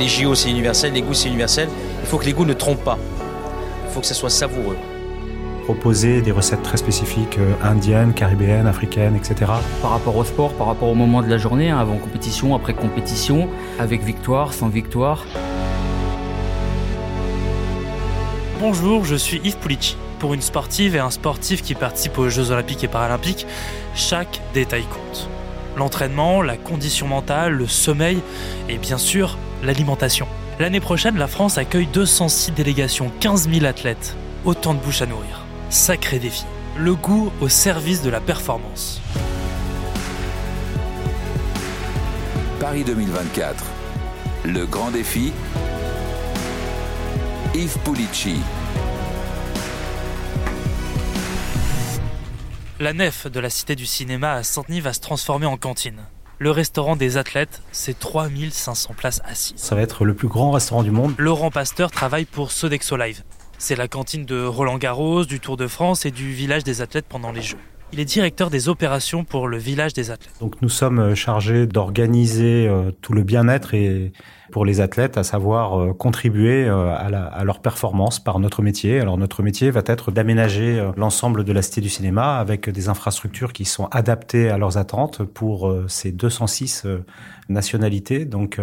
Les JO, c'est universel, les goûts, c'est universel. Il faut que les goûts ne trompent pas. Il faut que ça soit savoureux. Proposer des recettes très spécifiques euh, indiennes, caribéennes, africaines, etc. Par rapport au sport, par rapport au moment de la journée, hein, avant compétition, après compétition, avec victoire, sans victoire. Bonjour, je suis Yves Pulici. Pour une sportive et un sportif qui participe aux Jeux Olympiques et Paralympiques, chaque détail compte. L'entraînement, la condition mentale, le sommeil et bien sûr l'alimentation. L'année prochaine, la France accueille 206 délégations, 15 000 athlètes. Autant de bouches à nourrir. Sacré défi. Le goût au service de la performance. Paris 2024. Le grand défi. Yves Pulici. La nef de la Cité du Cinéma à Saint-Denis va se transformer en cantine. Le restaurant des athlètes, c'est 3500 places assises. Ça va être le plus grand restaurant du monde. Laurent Pasteur travaille pour Sodexo Live. C'est la cantine de Roland Garros, du Tour de France et du village des athlètes pendant les Jeux. Il est directeur des opérations pour le village des athlètes. Donc nous sommes euh, chargés d'organiser euh, tout le bien-être et pour les athlètes, à savoir euh, contribuer à, la, à, leur performance par notre métier. Alors notre métier va être d'aménager l'ensemble de la cité du cinéma avec des infrastructures qui sont adaptées à leurs attentes pour ces 206 nationalités. Donc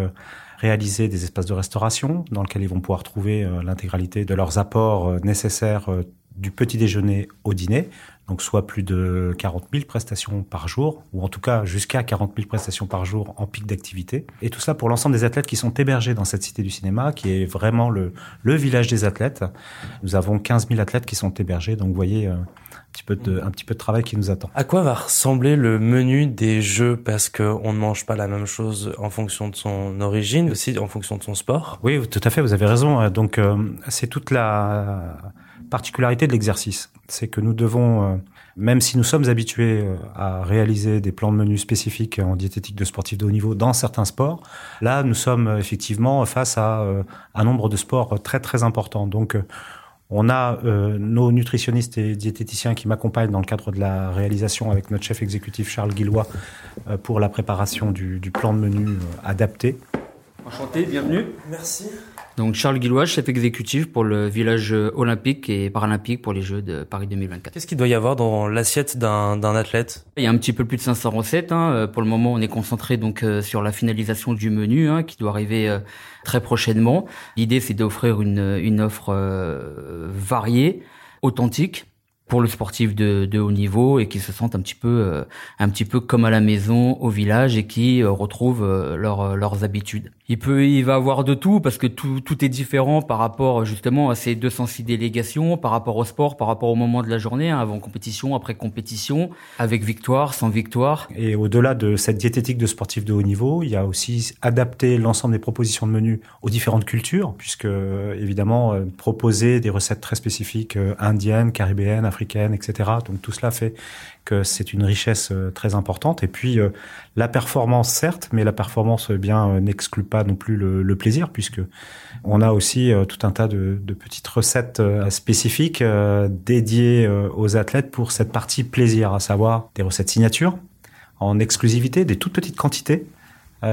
réaliser des espaces de restauration dans lesquels ils vont pouvoir trouver l'intégralité de leurs apports nécessaires du petit déjeuner au dîner, donc soit plus de 40 000 prestations par jour, ou en tout cas jusqu'à 40 000 prestations par jour en pic d'activité. Et tout ça pour l'ensemble des athlètes qui sont hébergés dans cette cité du cinéma, qui est vraiment le, le village des athlètes. Nous avons 15 000 athlètes qui sont hébergés, donc vous voyez... Euh, un petit peu de, un petit peu de travail qui nous attend. À quoi va ressembler le menu des jeux? Parce qu'on ne mange pas la même chose en fonction de son origine, aussi en fonction de son sport. Oui, tout à fait, vous avez raison. Donc, euh, c'est toute la particularité de l'exercice. C'est que nous devons, euh, même si nous sommes habitués euh, à réaliser des plans de menus spécifiques en diététique de sportifs de haut niveau dans certains sports, là, nous sommes euh, effectivement face à un nombre de sports très très important. Donc, on a nos nutritionnistes et diététiciens qui m'accompagnent dans le cadre de la réalisation avec notre chef exécutif Charles Guillois pour la préparation du, du plan de menu adapté. Enchanté, bienvenue. Merci. Donc Charles Guillois, chef exécutif pour le village olympique et paralympique pour les Jeux de Paris 2024. Qu'est-ce qu'il doit y avoir dans l'assiette d'un athlète? Il y a un petit peu plus de 500 recettes. Hein. Pour le moment, on est concentré donc euh, sur la finalisation du menu hein, qui doit arriver euh, très prochainement. L'idée, c'est d'offrir une, une offre euh, variée, authentique pour le sportif de, de, haut niveau et qui se sentent un petit peu euh, un petit peu comme à la maison au village et qui euh, retrouvent euh, leurs habitudes. Il peut il va avoir de tout parce que tout, tout est différent par rapport justement à ces 206 délégations, par rapport au sport, par rapport au moment de la journée, hein, avant compétition, après compétition, avec victoire, sans victoire. Et au-delà de cette diététique de sportifs de haut niveau, il y a aussi adapter l'ensemble des propositions de menus aux différentes cultures, puisque évidemment proposer des recettes très spécifiques indiennes, caribéennes, africaine, etc. Donc tout cela fait que c'est une richesse euh, très importante. Et puis euh, la performance, certes, mais la performance euh, bien n'exclut pas non plus le, plaisir, puisque on a aussi tout un tas de, petites recettes spécifiques dédiées aux athlètes pour cette partie plaisir, à savoir des recettes signature en exclusivité, des toutes petites quantités,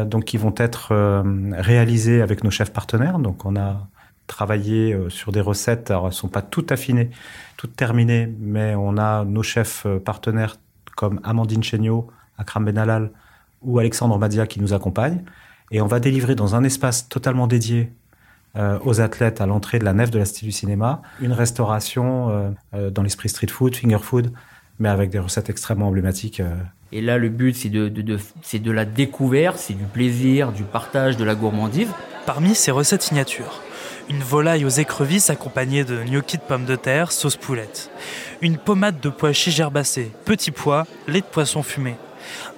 donc qui vont être réalisées avec nos chefs partenaires. Donc on a travailler euh, sur des recettes. Alors, elles sont pas toutes affinées, toutes terminées, mais on a nos chefs euh, partenaires comme Amandine Chéniaud, Akram Benalal ou Alexandre Madia qui nous accompagnent. Et on va délivrer dans un espace totalement dédié euh, aux athlètes à l'entrée de la nef de la Cité du Cinéma une restauration dans l'esprit street food, finger food, mais avec des recettes extrêmement emblématiques. Et là, le but, c'est de, de, de c'est de la découverte, c'est du plaisir, du partage, de la gourmandise. Parmi ces recettes signatures, une volaille aux écrevisses accompagnée de gnocchi de pommes de terre, sauce poulette, une pommade de pois chiches herbacées, petits pois, lait de poisson fumé,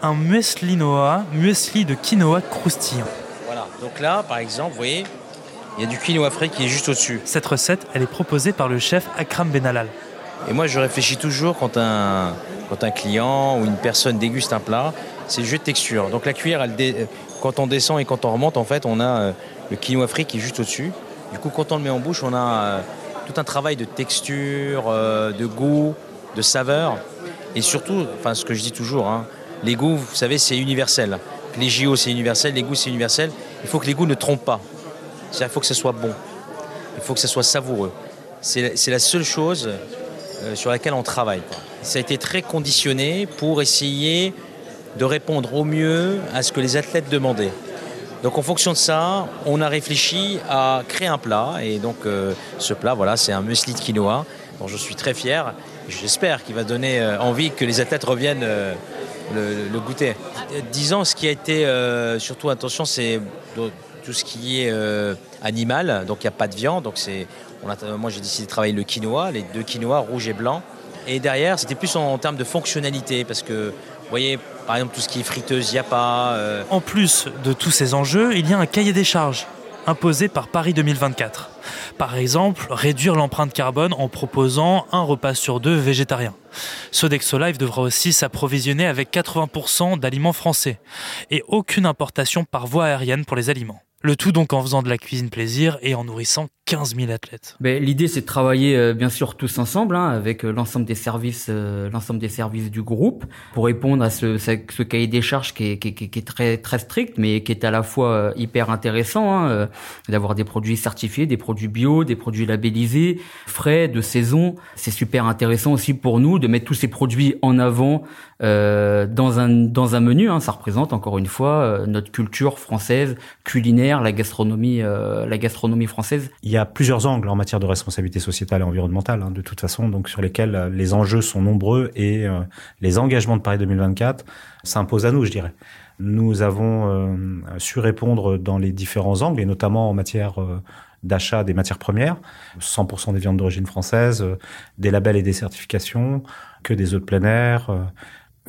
un muesli noa, muesli de quinoa croustillant. Voilà, donc là, par exemple, vous voyez, il y a du quinoa frais qui est juste au-dessus. Cette recette, elle est proposée par le chef Akram Benalal. Et moi, je réfléchis toujours quand un, quand un client ou une personne déguste un plat, c'est le jeu de texture. Donc la cuillère, elle dé- quand on descend et quand on remonte, en fait, on a euh, le quinoa frais qui est juste au-dessus. Du coup, quand on le met en bouche, on a euh, tout un travail de texture, euh, de goût, de saveur. Et surtout, enfin, ce que je dis toujours, hein, les goûts, vous savez, c'est universel. Les JO, c'est universel, les goûts, c'est universel. Il faut que les goûts ne trompent pas. Il faut que ce soit bon. Il faut que ce soit savoureux. C'est la seule chose euh, sur laquelle on travaille. Ça a été très conditionné pour essayer de répondre au mieux à ce que les athlètes demandaient. Donc en fonction de ça, on a réfléchi à créer un plat. Et donc euh, ce plat, voilà, c'est un muesli de quinoa dont je suis très fier. J'espère qu'il va donner euh, envie que les athlètes reviennent euh, le, goûter. Disons, ce qui a été surtout attention, c'est tout ce qui est animal. Donc il n'y a pas de viande. Donc c'est, moi j'ai décidé de travailler le quinoa, les deux quinoa rouge et blanc. Et derrière, c'était plus en, en termes de fonctionnalité parce que vous voyez, par exemple, tout ce qui est friteuse, il a pas. euh, En plus de tous ces enjeux, il y a un cahier des charges imposé par Paris 2024. Par exemple, réduire l'empreinte carbone en proposant un repas sur deux végétarien. Sodexo Live devra aussi s'approvisionner avec 80% d'aliments français et aucune importation par voie aérienne pour les aliments. Le tout donc en faisant de la cuisine plaisir et en nourrissant 15 000 athlètes. Ben, l'idée c'est de travailler euh, bien sûr tous ensemble hein, avec euh, l'ensemble des services, euh, l'ensemble des services du groupe pour répondre à ce, ce, cahier des charges qui est, qui, qui est- très très strict, mais qui est à la fois euh, hyper intéressant hein, euh, d'avoir des produits certifiés, des produits bio, des produits labellisés, frais, de saison. C'est super intéressant aussi pour nous de mettre tous ces produits en avant dans un dans un menu. Hein. Ça représente encore une fois notre culture française, culinaire, la gastronomie, euh, la gastronomie française. Il y a plusieurs angles en matière de responsabilité sociétale et environnementale, hein, de toute façon, donc sur lesquels euh, les enjeux sont nombreux et euh, les engagements de Paris 2024 s'imposent à nous, je dirais. Nous avons su répondre dans les différents angles, et notamment en matière d'achat des matières premières, 100% des viandes d'origine française, des labels et des certifications, que des œufs de plein air,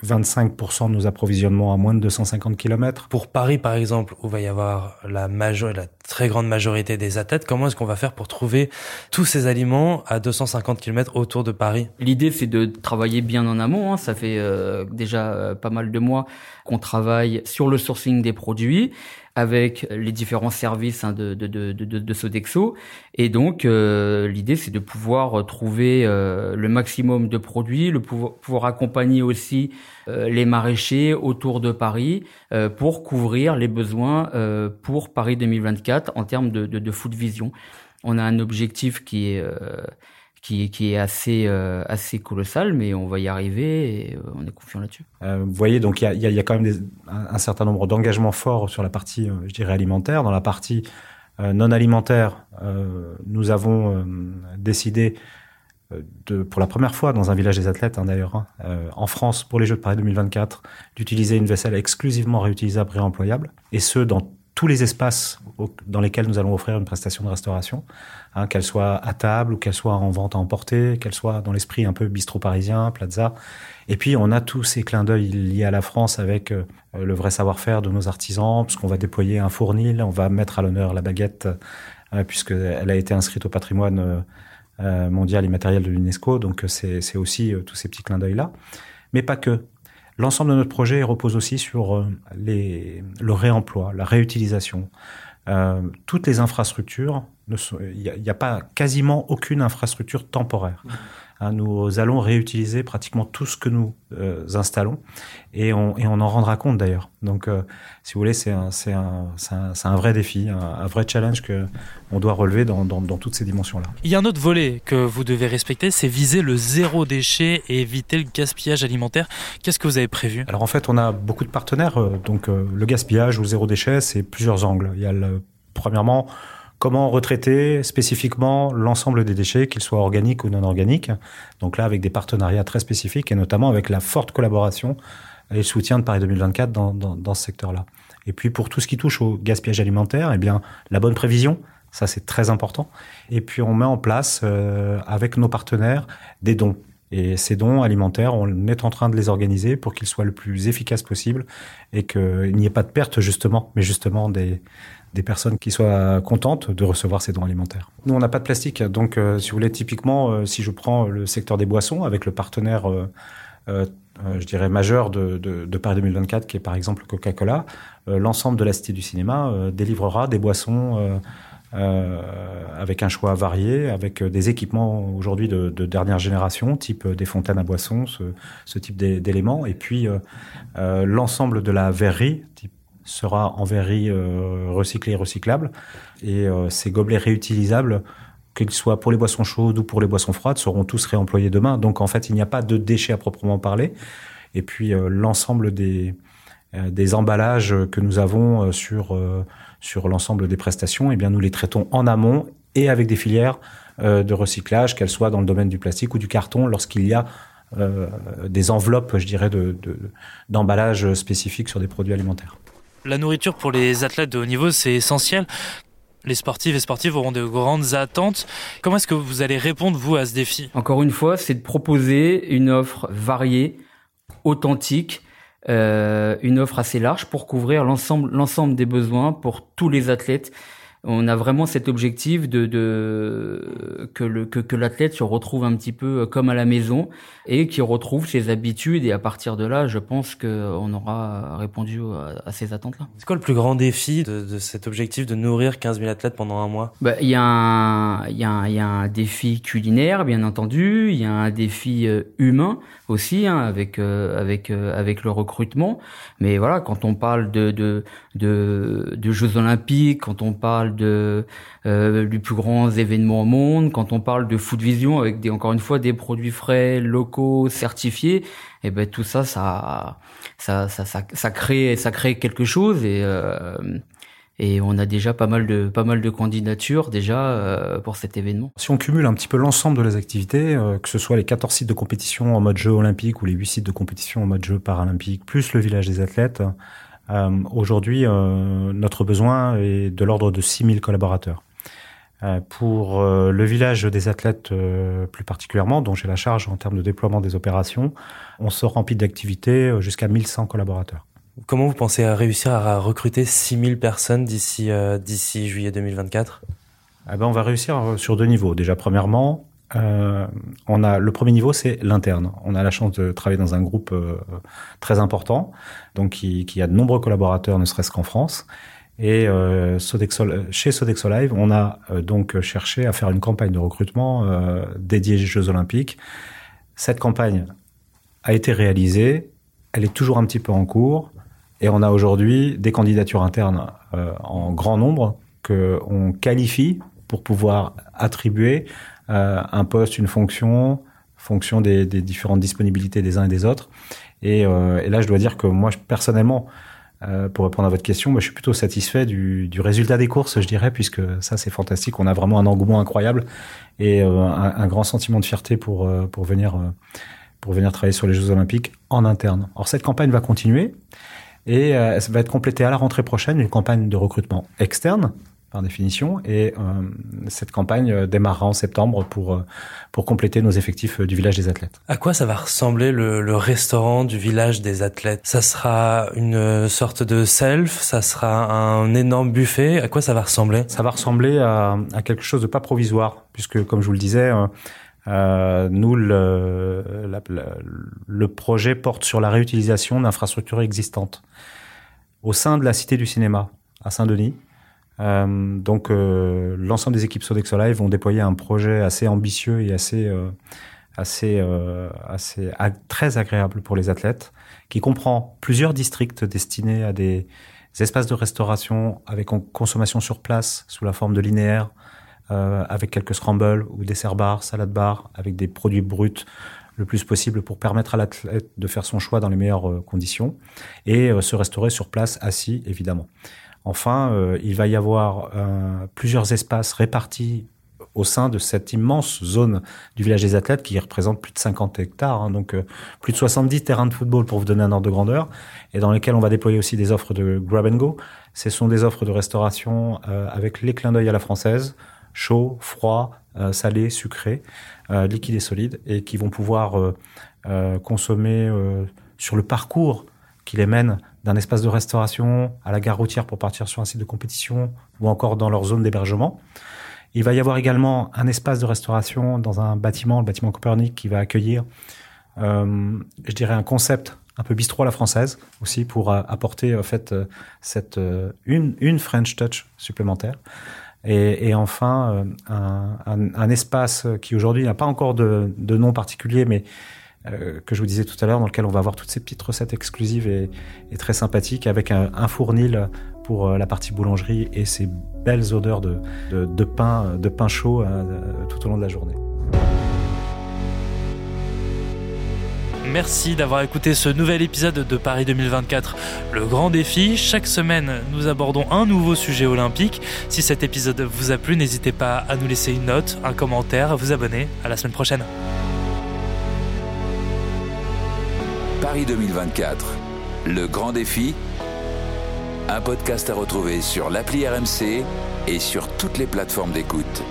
25% de nos approvisionnements à moins de 250 km. Pour Paris, par exemple, où va y avoir la major, la très grande majorité des athlètes, comment est-ce qu'on va faire pour trouver tous ces aliments à 250 km autour de Paris? L'idée, c'est de travailler bien en amont. hein. Ça fait euh, déjà euh, pas mal de mois qu'on travaille sur le sourcing des produits avec les différents services hein, de, de, de, de, de Sodexo. Et donc, euh, l'idée, c'est de pouvoir trouver euh, le maximum de produits, le pouvoir, accompagner aussi euh, les maraîchers autour de Paris pour couvrir les besoins pour Paris 2024 en termes de, de, de food vision. On a un objectif qui est... qui, est- assez, euh, assez colossal, mais on va y arriver et euh, on est confiant là-dessus. Euh, vous voyez, donc il y y y a quand même un, certain nombre d'engagements forts sur la partie, je dirais, alimentaire. Dans la partie non alimentaire, nous avons décidé de, pour la première fois dans un village des athlètes, hein, d'ailleurs, hein, en France, pour les Jeux de Paris 2024, d'utiliser une vaisselle exclusivement réutilisable, réemployable, et ce, dans tous les espaces au- dans lesquels nous allons offrir une prestation de restauration, hein, qu'elle soit à table ou qu'elle soit en vente à emporter, qu'elle soit dans l'esprit un peu bistrot parisien, plaza. Et puis on a tous ces clins d'œil liés à la France avec euh, le vrai savoir-faire de nos artisans, puisqu'on va déployer un fournil, on va mettre à l'honneur la baguette, euh, puisqu'elle a été inscrite au patrimoine euh, mondial immatériel de l'UNESCO. Donc c'est aussi tous ces petits clins d'œil-là. Mais pas que. L'ensemble de notre projet repose aussi sur euh, le réemploi, la réutilisation. Euh, toutes les infrastructures, il n'y a, pas quasiment aucune infrastructure temporaire. Hein, nous allons réutiliser pratiquement tout ce que nous euh, installons et on, et on en rendra compte d'ailleurs. Donc, euh, si vous voulez, c'est un, un, un, un vrai défi, un, vrai challenge que on doit relever dans, dans, dans toutes ces dimensions-là. Il y a un autre volet que vous devez respecter, c'est viser le zéro déchet et éviter le gaspillage alimentaire. Qu'est-ce que vous avez prévu? Alors en fait, on a beaucoup de partenaires. euh, Donc euh, le gaspillage ou le zéro déchet, c'est plusieurs angles. Il y a le, premièrement comment retraiter spécifiquement l'ensemble des déchets, qu'ils soient organiques ou non organiques. Donc là, avec des partenariats très spécifiques et notamment avec la forte collaboration et le soutien de Paris 2024 dans, dans, dans ce secteur-là. Et puis pour tout ce qui touche au gaspillage alimentaire, eh bien la bonne prévision, ça c'est très important. Et puis on met en place euh, avec nos partenaires des dons. Et ces dons alimentaires, on est en train de les organiser pour qu'ils soient le plus efficaces possible et qu'il n'y ait pas de perte justement, mais justement des, des personnes qui soient contentes de recevoir ces dons alimentaires. Nous, on n'a pas de plastique, donc euh, si vous voulez, typiquement, euh, si je prends le secteur des boissons avec le partenaire, euh, je dirais majeur de, de, de, Paris 2024, qui est par exemple Coca-Cola, l'ensemble de la Cité du cinéma délivrera des boissons avec un choix varié, avec des équipements aujourd'hui de, de, dernière génération, type des fontaines à boissons, ce, type d'éléments, et puis l'ensemble de la verrerie type, sera en verrerie euh, recyclée et recyclable, et ces gobelets réutilisables qu'ils soient pour les boissons chaudes ou pour les boissons froides, seront tous réemployés demain. Donc en fait, il n'y a pas de déchets à proprement parler. Et puis l'ensemble des, des emballages que nous avons sur sur l'ensemble des prestations, eh bien nous les traitons en amont et avec des filières euh, de recyclage, qu'elles soient dans le domaine du plastique ou du carton, lorsqu'il y a euh, des enveloppes, je dirais, d'emballage de, spécifiques sur des produits alimentaires. La nourriture pour les athlètes de haut niveau, c'est essentiel. Les sportifs et sportives auront de grandes attentes. Comment est-ce que vous allez répondre, vous, à ce défi? Encore une fois, c'est de proposer une offre variée, authentique, euh, une offre assez large pour couvrir l'ensemble l'ensemble des besoins pour tous les athlètes on a vraiment cet objectif de, de que le que, que l'athlète se retrouve un petit peu comme à la maison et qu'il retrouve ses habitudes. Et à partir de là, je pense que on aura répondu à, ces attentes-là. C'est quoi le plus grand défi de, de, cet objectif de nourrir 15 000 athlètes pendant un mois? Bah, il y a un il y a un, il y a un défi culinaire bien entendu, il y a un défi euh, humain aussi hein, avec euh, avec euh, avec le recrutement, mais voilà quand on parle de de de, de Jeux Olympiques, quand on parle de euh, du plus grand événement au monde, quand on parle de Food Vision avec des encore une fois des produits frais, locaux, certifiés, et eh ben tout ça ça ça ça ça, ça crée ça crée quelque chose et euh, et on a déjà pas mal de pas mal de candidatures déjà euh, pour cet événement. Si on cumule un petit peu l'ensemble de les activités, euh, que ce soit les 14 sites de compétition en mode jeu olympique ou les 8 sites de compétition en mode jeu paralympique, plus le village des athlètes, euh, Aujourd'hui, euh, notre besoin est de l'ordre de 6000 collaborateurs. Euh, pour le village des athlètes plus particulièrement, dont j'ai la charge en termes de déploiement des opérations, on se remplit d'activités jusqu'à 1100 collaborateurs. Comment vous pensez à réussir à recruter 6000 personnes d'ici d'ici juillet 2024 eh ben, On va réussir sur deux niveaux. Déjà, premièrement, euh, on a le premier niveau, c'est l'interne. On a la chance de travailler dans un groupe euh, très important, donc qui, a de nombreux collaborateurs, ne serait-ce qu'en France. Et euh, chez Sodexo Live, on a donc cherché à faire une campagne de recrutement dédiée aux Jeux Olympiques. Cette campagne a été réalisée, elle est toujours un petit peu en cours, et on a aujourd'hui des candidatures internes en grand nombre que on qualifie pour pouvoir attribuer un poste, une fonction, fonction des, des, différentes disponibilités des uns et des autres. Et, euh, et là, je dois dire que moi, personnellement, euh, pour répondre à votre question, moi, je suis plutôt satisfait du, du, résultat des courses, je dirais, puisque ça, c'est fantastique. On a vraiment un engouement incroyable et euh, un, grand sentiment de fierté pour, euh, pour, venir, euh, pour venir travailler sur les Jeux Olympiques en interne. Or, cette campagne va continuer et elle va être complétée à la rentrée prochaine, une campagne de recrutement externe par définition. Et euh, cette campagne euh, démarrera en septembre pour, euh, pour compléter nos effectifs du village des athlètes. À quoi ça va ressembler le, le restaurant du village des athlètes? Ça sera une sorte de self Ça sera un énorme buffet À quoi ça va ressembler? Ça va ressembler à, à, quelque chose de pas provisoire, puisque comme je vous le disais, euh, nous, le, la, le projet porte sur la réutilisation d'infrastructures existantes. Au sein de la Cité du cinéma, à Saint-Denis, euh, donc euh, l'ensemble des équipes Sodexo Live vont déployer un projet assez ambitieux et assez euh, assez euh, assez très agréable pour les athlètes, qui comprend plusieurs districts destinés à des espaces de restauration avec consommation sur place sous la forme de linéaire, euh, avec quelques scrambles ou dessert bars, salade bars, avec des produits bruts le plus possible pour permettre à l'athlète de faire son choix dans les meilleures conditions et se restaurer sur place assis évidemment. Enfin, euh, il va y avoir euh, plusieurs espaces répartis au sein de cette immense zone du village des athlètes qui représente plus de 50 hectares, hein, donc euh, plus de 70 terrains de football pour vous donner un ordre de grandeur, et dans lesquels on va déployer aussi des offres de grab and go. Ce sont des offres de restauration avec les clins d'œil à la française, chaud, froid, salé, sucré, liquide et solide, et qui vont pouvoir consommer sur le parcours qui les mène d'un espace de restauration à la gare routière pour partir sur un site de compétition ou encore dans leur zone d'hébergement. Il va y avoir également un espace de restauration dans un bâtiment, le bâtiment Copernic, qui va accueillir, euh, je dirais, un concept un peu bistrot à la française aussi pour euh, apporter en fait euh, cette une une French touch supplémentaire. Et, enfin un, espace qui aujourd'hui n'a pas encore de nom particulier, mais euh, que je vous disais tout à l'heure, dans lequel on va avoir toutes ces petites recettes exclusives et, très sympathiques, avec un, fournil pour euh, la partie boulangerie et ces belles odeurs de, pain, chaud euh, tout au long de la journée. Merci d'avoir écouté ce nouvel épisode de Paris 2024, le grand défi. Chaque semaine, nous abordons un nouveau sujet olympique. Si cet épisode vous a plu, n'hésitez pas à nous laisser une note, un commentaire, à vous abonner. À la semaine prochaine. Paris 2024, le grand défi. Un podcast à retrouver sur l'appli RMC et sur toutes les plateformes d'écoute.